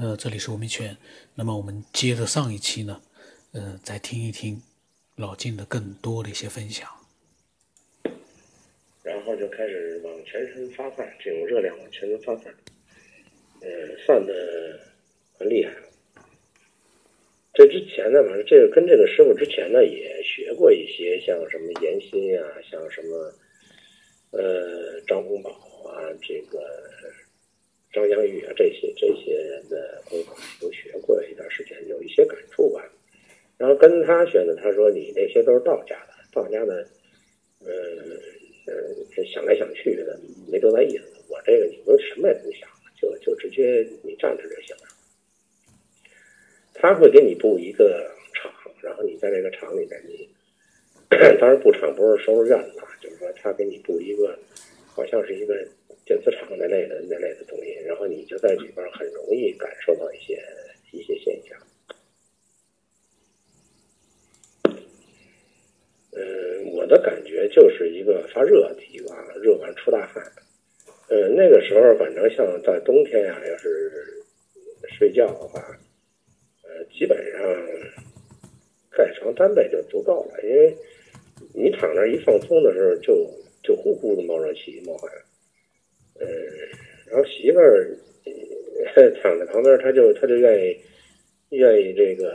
呃，这里是吴明全。那么我们接着上一期呢，呃，再听一听老金的更多的一些分享。然后就开始往全身发散，这种热量往全身发散，呃，散的很厉害。这之前呢，反正这个跟这个师傅之前呢也学过一些，像什么严心啊，像什么呃张洪宝啊，这个张香玉啊，这些这些人的功法都学过一段时间，有一些感触吧。然后跟他学的，他说你那些都是道家的，道家的，呃呃，想来想去的没多大意思。我这个你都什么也不想，就就直接你站着就行了。他会给你布一个场，然后你在这个场里面，你当然布场不是收拾院子，就是说他给你布一个，好像是一个电子厂那类的那类的东西，然后你就在里边很容易感受到一些一些现象。嗯，我的感觉就是一个发热的地方，热完出大汗。呃，那个时候反正像在冬天呀，要是睡觉的话。基本上盖床单被就足够了，因为你躺那一放松的时候，就就呼呼的冒热气冒汗。嗯，然后媳妇儿躺在旁边，他就他就愿意愿意这个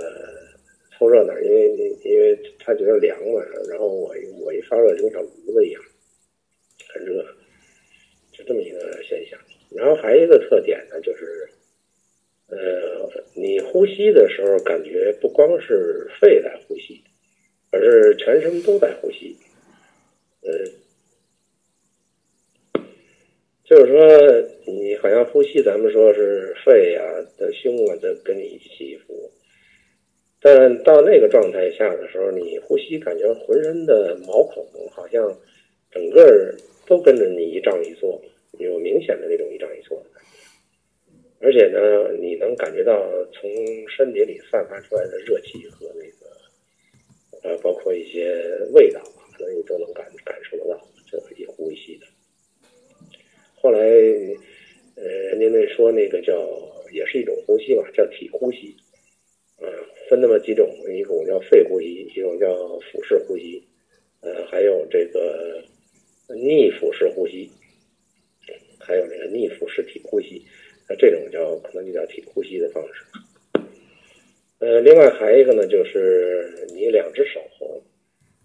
凑热闹，因为因为他觉得凉嘛。然后我我一发热就像炉子一样，很热，就这么一个现象。然后还有一个特点呢，就是。呃，你呼吸的时候，感觉不光是肺在呼吸，而是全身都在呼吸。呃，就是说，你好像呼吸，咱们说是肺啊的胸啊的跟你一起呼，但到那个状态下的时候，你呼吸感觉浑身的毛孔好像整个都跟着你一胀一缩，有明显的那种一胀一缩的感觉。而且呢，你能感觉到从身体里散发出来的热气和那个，呃，包括一些味道，可能你都能感感受得到，这一呼吸的。后来，呃，人家那说那个叫，也是一种呼吸吧，叫体呼吸，啊，分那么几种，一种叫肺呼吸，一种叫腹式呼吸，呃，还有这个逆腹式呼吸，还有那个逆腹式体呼吸。那这种叫可能就叫体呼吸的方式。呃，另外还有一个呢，就是你两只手，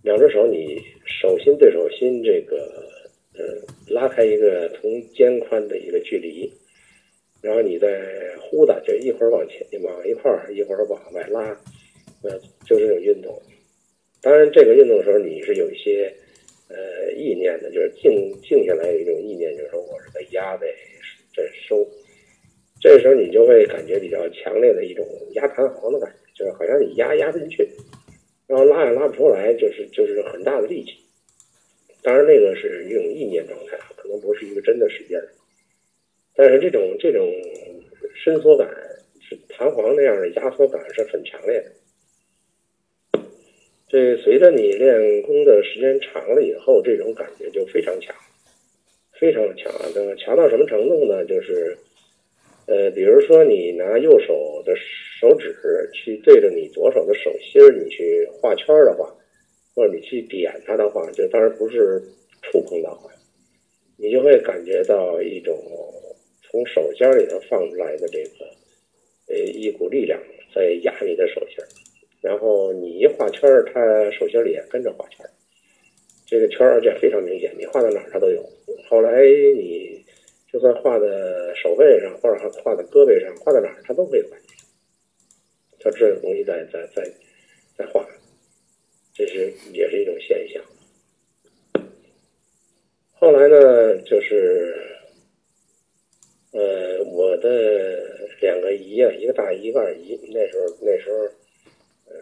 两只手你手心对手心这个呃拉开一个同肩宽的一个距离，然后你再呼的，就一会儿往前往一块儿，一会儿往外拉，呃，就这种运动。当然，这个运动的时候你是有一些呃意念的，就是静静下来有一种意念，就是说我是在压在在收。这时候你就会感觉比较强烈的一种压弹簧的感觉，就是好像你压压不进去，然后拉也拉不出来，就是就是很大的力气。当然那个是一种意念状态，可能不是一个真的使劲儿。但是这种这种伸缩感是弹簧那样的压缩感是很强烈的。这随着你练功的时间长了以后，这种感觉就非常强，非常强啊！强到什么程度呢？就是。呃，比如说你拿右手的手指去对着你左手的手心儿，你去画圈的话，或者你去点它的话，就当然不是触碰到啊，你就会感觉到一种从手尖里头放出来的这个呃一股力量在压你的手心，然后你一画圈儿，它手心里也跟着画圈儿，这个圈儿而且非常明显，你画到哪儿它都有。后来你。就算画在手背上，或者画在胳膊上，画在哪儿，它都会有感觉。它这种东西在在在在画，这是也是一种现象。后来呢，就是呃，我的两个姨啊，一个大姨，一个二姨，那时候那时候，呃，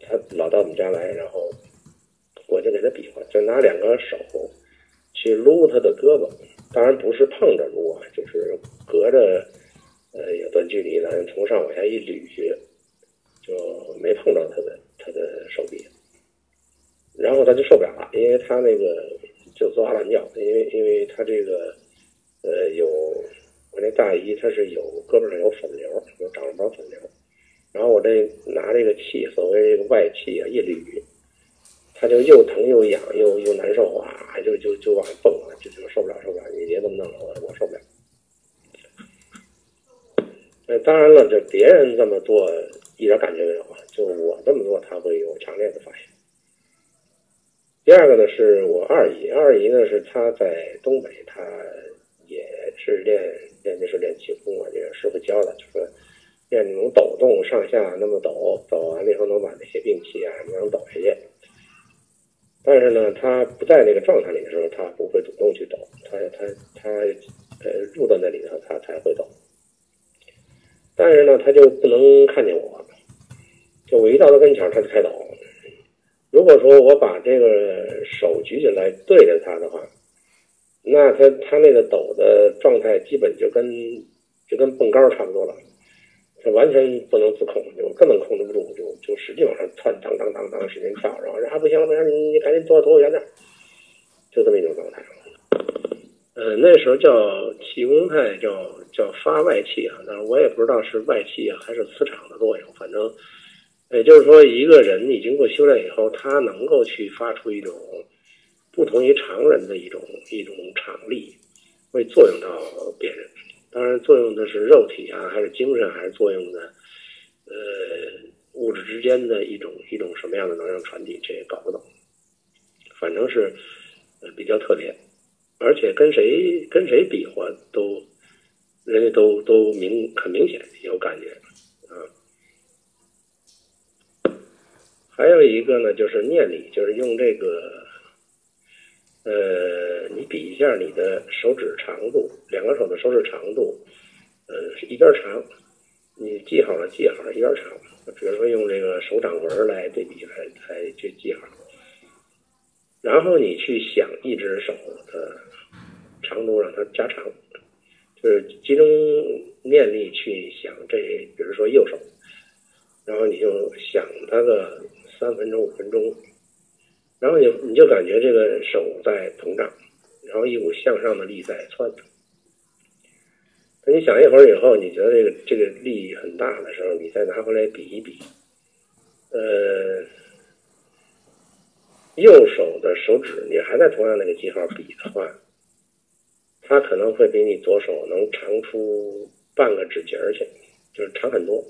他老到我们家来，然后我就给他比划，就拿两个手去撸他的胳膊。当然不是碰着撸啊，就是隔着呃有段距离，咱从上往下一捋，就没碰着他的他的手臂，然后他就受不了了，因为他那个就抓乱叫，因为因为他这个呃有我那大姨她是有胳膊上有粉瘤，有长了包粉瘤，然后我这拿这个气，所谓这个外气啊，一捋，他就又疼又痒又又难受啊，就就就往上蹦啊，就就受不了受不了，你别这么弄了，我我受不了。那当然了，这别人这么做一点感觉没有他会有强烈的发现。第二个呢，是我二姨，二姨呢是她在东北，她也是练练的是练气功啊，这个师傅教的，就是练那种抖动上下那么抖，抖完了以后能把那些病气啊能抖下去。但是呢，他不在那个状态里的时候，他不会主动去抖，他他他呃入到那里头，他才会抖。但是呢，他就不能看见我，就我一到他跟前，他就开抖。如果说我把这个手举起来对着他的话，那他他那个抖的状态基本就跟就跟蹦高差不多了，他完全不能自控，就根本控制不住，就就使劲往上窜，当当当当使劲跳，然后还不行了不行，你你赶紧躲躲远点，就这么一种状态。呃，那时候叫气功派，叫叫发外气啊，但是我也不知道是外气啊还是磁场的作用，反正。也就是说，一个人你经过修炼以后，他能够去发出一种不同于常人的一种一种场力，会作用到别人。当然，作用的是肉体啊，还是精神，还是作用的呃物质之间的一种一种什么样的能量传递，这也搞不懂。反正是呃比较特别，而且跟谁跟谁比划都，人家都都明很明显有感觉。还有一个呢，就是念力，就是用这个，呃，你比一下你的手指长度，两个手的手指长度，呃，一边长，你记好了，记好了，一边长。比如说用这个手掌纹来对比，来来去记好。然后你去想一只手的长度，让它加长，就是集中念力去想这，比如说右手，然后你就想它的。三分钟、五分钟，然后你你就感觉这个手在膨胀，然后一股向上的力在窜。等你想一会儿以后，你觉得这个这个力很大的时候，你再拿回来比一比，呃，右手的手指你还在同样那个记号比的话，它可能会比你左手能长出半个指节去，就是长很多。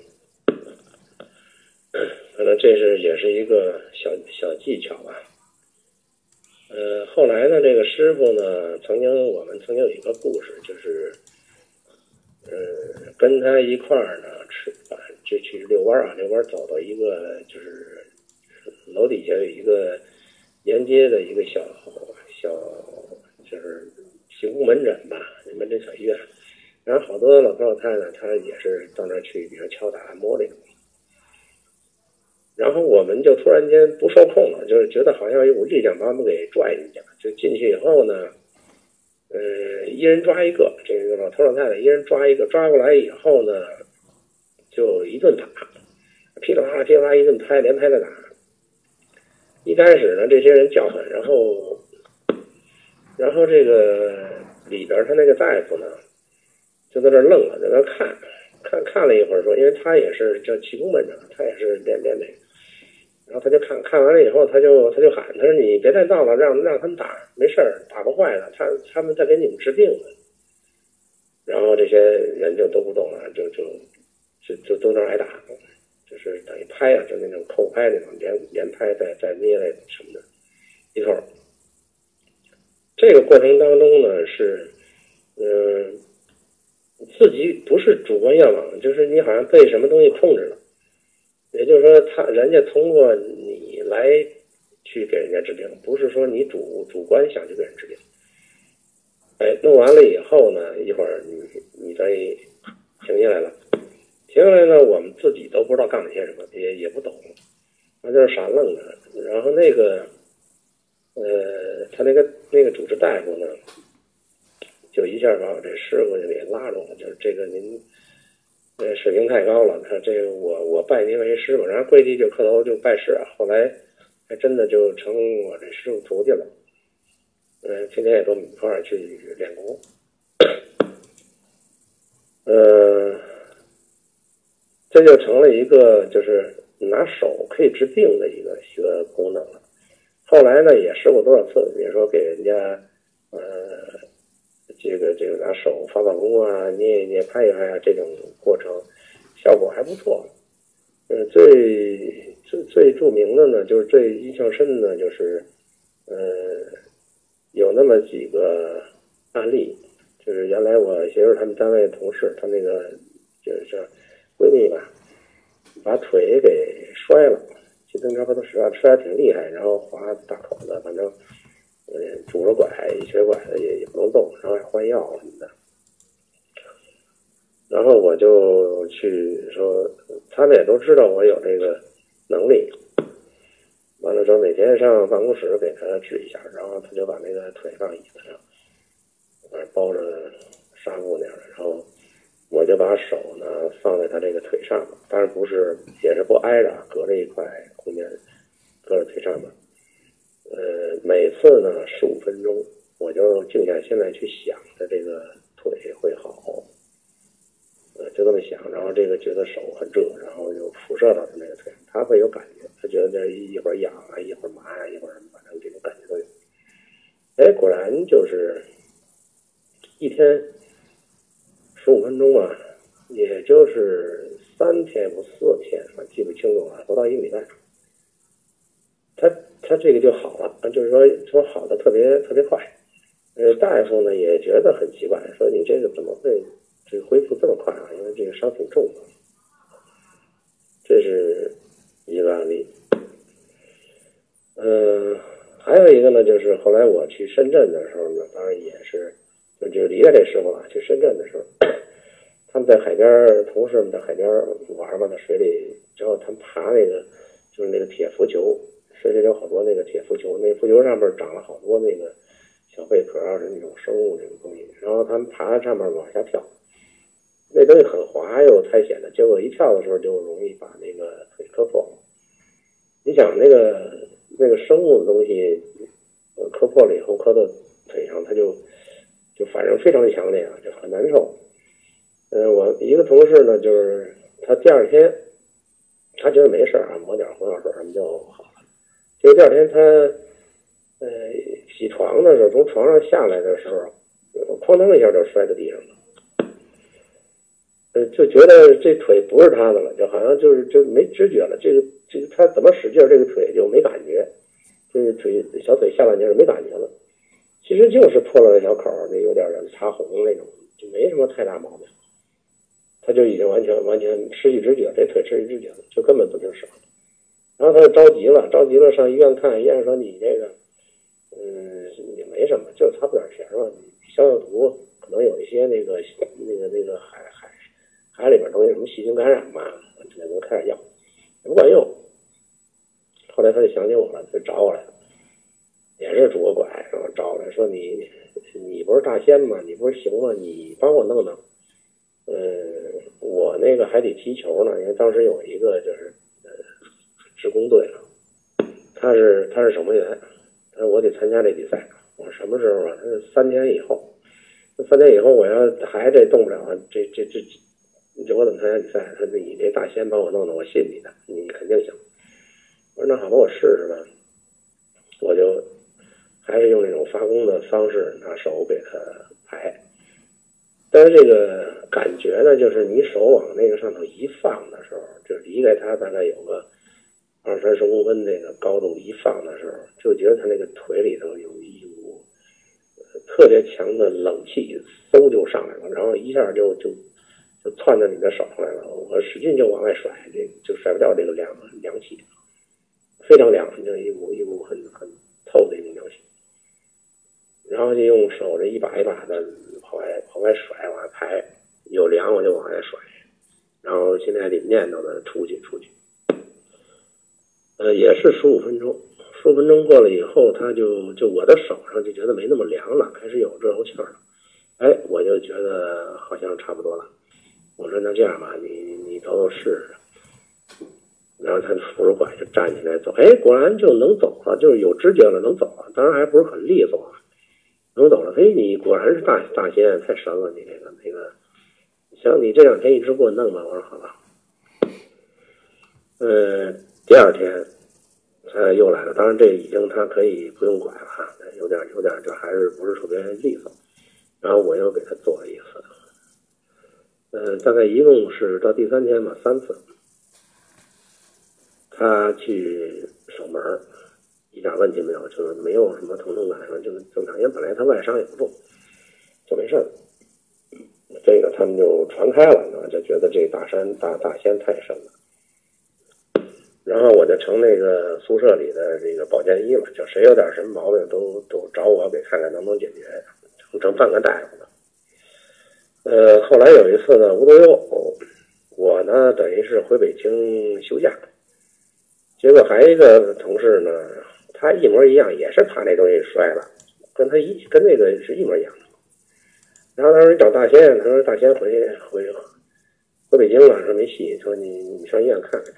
可能这是也是一个小小技巧吧。呃，后来呢，这个师傅呢，曾经我们曾经有一个故事，就是，呃，跟他一块儿呢吃饭，就去遛弯儿啊，遛弯儿走到一个就是楼底下有一个沿街的一个小小就是行宫门诊吧，门诊小医院，然后好多老头老太太，他也是到那儿去，比如敲打按摩这种。然后我们就突然间不受控了，就是觉得好像有股力量把我们给拽进去。就进去以后呢，呃，一人抓一个，这个老头老太太一人抓一个，抓过来以后呢，就一顿打，噼里啪啦噼里啪啦一顿拍，连拍带打。一开始呢，这些人叫唤，然后，然后这个里边他那个大夫呢，就在那愣了，在那看，看看了一会儿，说，因为他也是叫气功门的，他也是练练那个。然后他就看看完了以后，他就他就喊，他说：“你别再闹了，让让他们打，没事儿，打不坏的，他他们在给你们治病呢。”然后这些人就都不动了，就就就就都那挨打，就是等于拍啊，就那种扣拍那种连连拍再再捏来什么的，一通。这个过程当中呢，是嗯，自己不是主观愿望，就是你好像被什么东西控制了。也就是说，他人家通过你来去给人家治病，不是说你主主观想去给人治病。哎，弄完了以后呢，一会儿你你再停下来了，停下来呢，我们自己都不知道干了些什么，也也不懂，那就是傻愣着。然后那个，呃，他那个那个主治大夫呢，就一下把我这师傅就给拉住了，就是这个您。呃，水平太高了。他这个，我我拜您为师傅，然后跪地就磕头就拜师啊。后来还真的就成我这师傅徒弟了。嗯，天天也跟我们一块儿去练功。呃，这就成了一个就是拿手可以治病的一个一个功能了。后来呢，也试过多少次，比如说给人家呃，这个这个拿手发发功啊，捏一捏、拍一拍啊，这种过程效果还不错。呃，最最最著名的呢，就是最印象深的，就是呃，有那么几个案例。就是原来我媳妇他们单位同事，她那个就是闺蜜吧，把腿给摔了，骑自行车把她摔摔的挺厉害，然后划大口子，反正呃拄着拐瘸拐的也也不能动，然后还换药什么的。然后我就去说，他们也都知道我有这个能力。完了之后，哪天上办公室给他治一下，然后他就把那个腿放椅子上。包着纱布那样的，然后我就把手呢放在他这个腿上面，当然不是，也是不挨着，隔着一块空间，隔着腿上面。呃，每次呢十五分钟，我就静下心来去想着这个腿会好，呃，就这么想，然后这个觉得手很热，然后就辐射到他那个腿，他会有感觉，他觉得这一会儿痒啊，一会儿麻呀，一会儿什么反正这种感觉都有。哎，果然就是。一天十五分钟啊，也就是三天不四天，我记不清楚了，不到一个礼拜，他他这个就好了，就是说说好的特别特别快。呃，大夫呢也觉得很奇怪，说你这个怎么会这恢复这么快啊？因为这个伤挺重的。这是一个案例。嗯，还有一个呢，就是后来我去深圳的时候呢，当然也是。就离开这师傅了。去深圳的时候，他们在海边，同事们在海边玩嘛，在水里，之后他们爬那个，就是那个铁浮球，水里有好多那个铁浮球，那浮球上面长了好多那个小贝壳啊，是那种生物这种东西。然后他们爬在上面往下跳，那东西很滑又太险的，结果一跳的时候就容易把那个腿磕破。你想那个那个生物的东西，磕破了以后磕到腿上，它就。就反正非常强烈啊，就很难受。嗯，我一个同事呢，就是他第二天，他觉得没事啊，抹点红药水什么就就。第二天他，呃，洗床的时候，从床上下来的时候，哐当一下就摔在地上了。呃，就觉得这腿不是他的了，就好像就是就没知觉了。这个这个他怎么使劲，这个腿就没感觉，这个腿小腿下半截是没感觉了。其实就是破了个小口，那有点擦红那种，就没什么太大毛病。他就已经完全完全失去知觉，这腿失去知觉了，就根本不听使唤。然后他就着急了，着急了上医院看，医院说你这个，嗯，也没什么，就是擦不点钱嘛，消消毒，可能有一些那个那个那个海海海里边东西什么细菌感染嘛，只能开点药，也不管用。后来他就想起我了，就找我来了。也是拄个拐，然后找我来说你，你不是大仙吗？你不是行吗？你帮我弄弄。呃，我那个还得踢球呢，因为当时有一个就是施工队了，他是他是守门员，他说我得参加这比赛。我说什么时候啊？他说三天以后。三天以后我要还这动不了，这这这，这我怎么参加比赛？他说你这大仙帮我弄弄，我信你的，你肯定行。我说那好吧，我试试吧。我就。还是用那种发功的方式，拿手给他排。但是这个感觉呢，就是你手往那个上头一放的时候，就离开它大概有个二三十公分那个高度一放的时候，就觉得他那个腿里头有一股特别强的冷气，嗖就上来了，然后一下就就就窜到你的手上来了。我使劲就往外甩，这就甩不掉这个凉凉气，非常凉，就一股一股很很透的一种凉气。然后就用手这一把一把的往外往外甩，往外排，有凉我就往外甩，然后现在得念叨的出去出去，呃，也是十五分钟，十五分钟过了以后，他就就我的手上就觉得没那么凉了，开始有热乎气儿了，哎，我就觉得好像差不多了，我说那这样吧，你你走走试试，然后他扶着拐就站起来走，哎，果然就能走了，就是有知觉了，能走了，当然还不是很利索。能走了，嘿，你果然是大大仙，太神了！你这个那个，行，你这两天一直给我弄吧。我说好吧。嗯，第二天他又来了，当然这已经他可以不用管了哈，有点有点就还是不是特别利索。然后我又给他做了一次，嗯，大概一共是到第三天吧，三次。他去守门一点问题没有，就是没有什么疼痛感，就是正常。因为本来他外伤也不重，就没事儿。这个他们就传开了，就觉得这大山大大仙太深了。然后我就成那个宿舍里的这个保健医了，就谁有点什么毛病都都找我给看看能不能解决，成成半个大夫了。呃，后来有一次呢，无独有偶，我呢等于是回北京休假，结果还一个同事呢，他一模一样，也是怕那东西摔了，跟他一跟那个是一模一样的。然后他说你找大仙，他说大仙回回回北京了，说没戏，说你你上医院看看。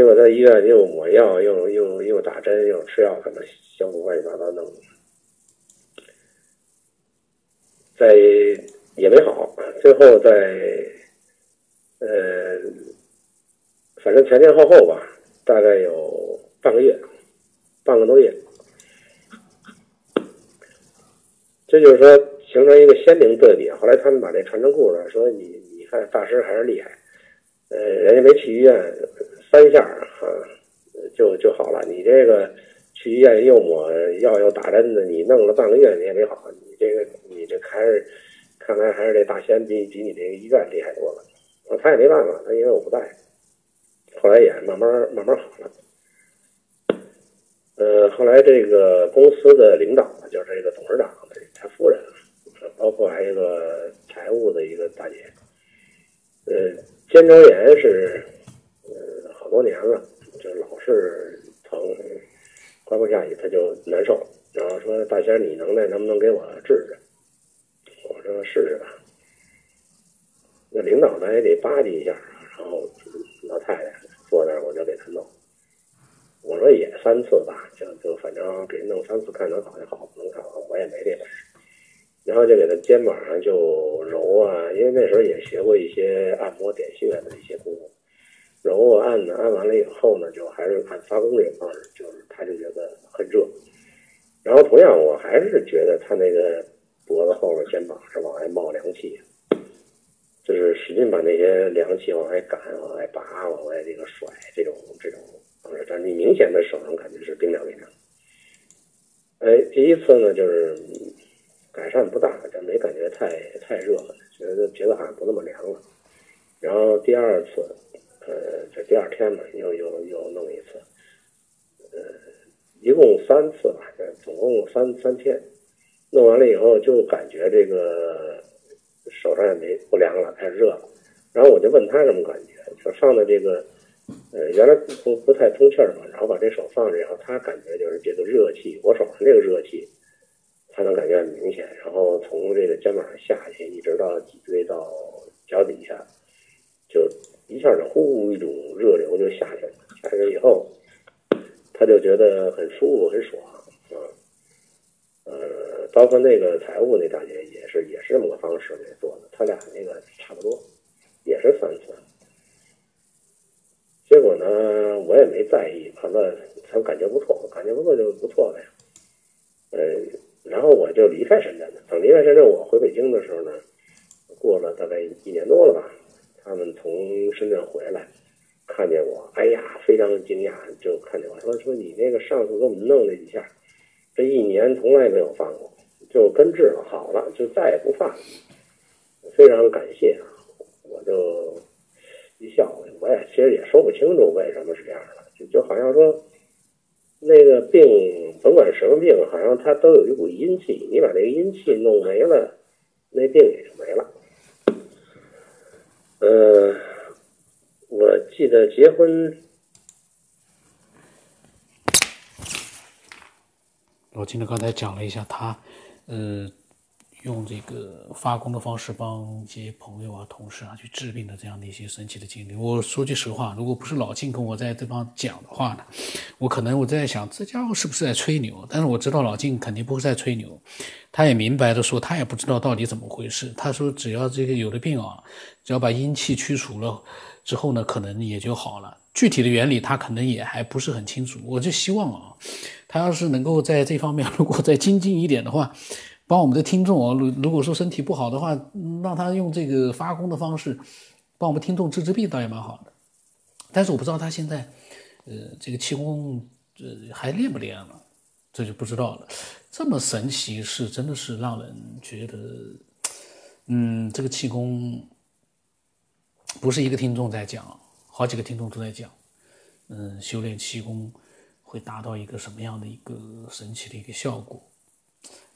结果在医院又抹药，又又又打针，又吃药，反正相互乱七八糟弄，在也没好。最后在呃，反正前前后后吧，大概有半个月，半个多月。这就是说。形成一个鲜明对比。后来他们把这传成故事，说你你看大师还是厉害，呃，人家没去医院三下啊，就就好了。你这个去医院又抹药又打针的，你弄了半个月你也没好。你这个你这还是看来还是这大仙比比你这个医院厉害多了。他也没办法，他因为我不在。后来也慢慢慢慢好了。呃，后来这个公司的领导就是这个董事长他夫人。包括还有一个财务的一个大姐，呃，肩周炎是呃多年了，就老是疼，刮不下去他就难受，然后说大仙你能耐能不能给我治治？我说试试吧。那领导呢也得巴结一下，然后老太太坐那儿我就给他弄，我说也三次吧，就就反正给弄三次看能好就好，不能好我也没这本事。然后就给他肩膀上就揉啊，因为那时候也学过一些按摩点穴的一些功夫，揉按呢，按完了以后呢，就还是按发功这方式，就是他就觉得很热。然后同样，我还是觉得他那个脖子后边、肩膀是往外冒凉气，就是使劲把那些凉气往外赶、往外拔、往外这个甩，这种这种方式，但你明显的手上感觉是冰凉冰凉。哎，第一次呢，就是。改善不大，就没感觉太太热了，觉得觉得好像不那么凉了。然后第二次，呃，这第二天嘛，又又又弄一次，呃，一共三次吧，总共三三天。弄完了以后，就感觉这个手上也没不凉了，开始热了。然后我就问他什么感觉，就上的这个，呃，原来不不太通气儿嘛，然后把这手放着以后，他感觉就是这个热气，我手上这个热气。他能感觉很明显，然后从这个肩膀上下去，一直到脊椎到脚底下，就一下就呼一种热流就下去了。下去以后，他就觉得很舒服、很爽啊。呃，包括那个财务那大姐也是，也是这么个方式给做的。他俩那个差不多，也是三次。结果呢，我也没在意，反正他感觉不错，感觉不错就不错呗。呃。然后我就离开深圳了。等离开深圳，我回北京的时候呢，过了大概一年多了吧。他们从深圳回来，看见我，哎呀，非常惊讶，就看见我说：“说你那个上次给我们弄那几下，这一年从来没有犯过，就根治了，好了，就再也不犯了。”非常感谢啊！我就一笑，我也其实也说不清楚为什么是这样的，就就好像说。那个病，甭管什么病，好像它都有一股阴气。你把这个阴气弄没了，那病也就没了。呃，我记得结婚，老金呢刚才讲了一下他，呃，用这个发功的方式帮一些朋友啊、同事啊去治病的这样的一些神奇的经历。我说句实话，如果不是老金跟我在这方讲的话呢，我可能我在想这家伙是不是在吹牛？但是我知道老金肯定不会在吹牛，他也明白的说，他也不知道到底怎么回事。他说只要这个有的病啊，只要把阴气驱除了之后呢，可能也就好了。具体的原理他可能也还不是很清楚。我就希望啊，他要是能够在这方面如果再精进一点的话。帮我们的听众啊，如如果说身体不好的话，让他用这个发功的方式帮我们听众治治病，倒也蛮好的。但是我不知道他现在，呃，这个气功呃还练不练了，这就不知道了。这么神奇是真的是让人觉得，嗯，这个气功不是一个听众在讲，好几个听众都在讲，嗯，修炼气功会达到一个什么样的一个神奇的一个效果。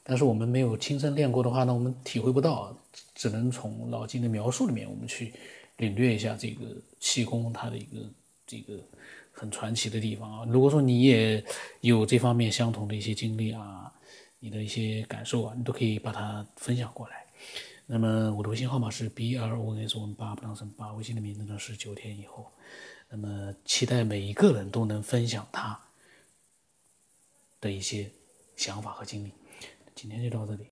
但是我们没有亲身练过的话呢，我们体会不到，只能从老金的描述里面，我们去领略一下这个气功它的一个这个很传奇的地方啊。如果说你也有这方面相同的一些经历啊，你的一些感受啊，你都可以把它分享过来。那么我的微信号码是 b r o n s 我们八不当声八，微信的名字呢是九天以后。那么期待每一个人都能分享他的一些想法和经历。今天就到这里。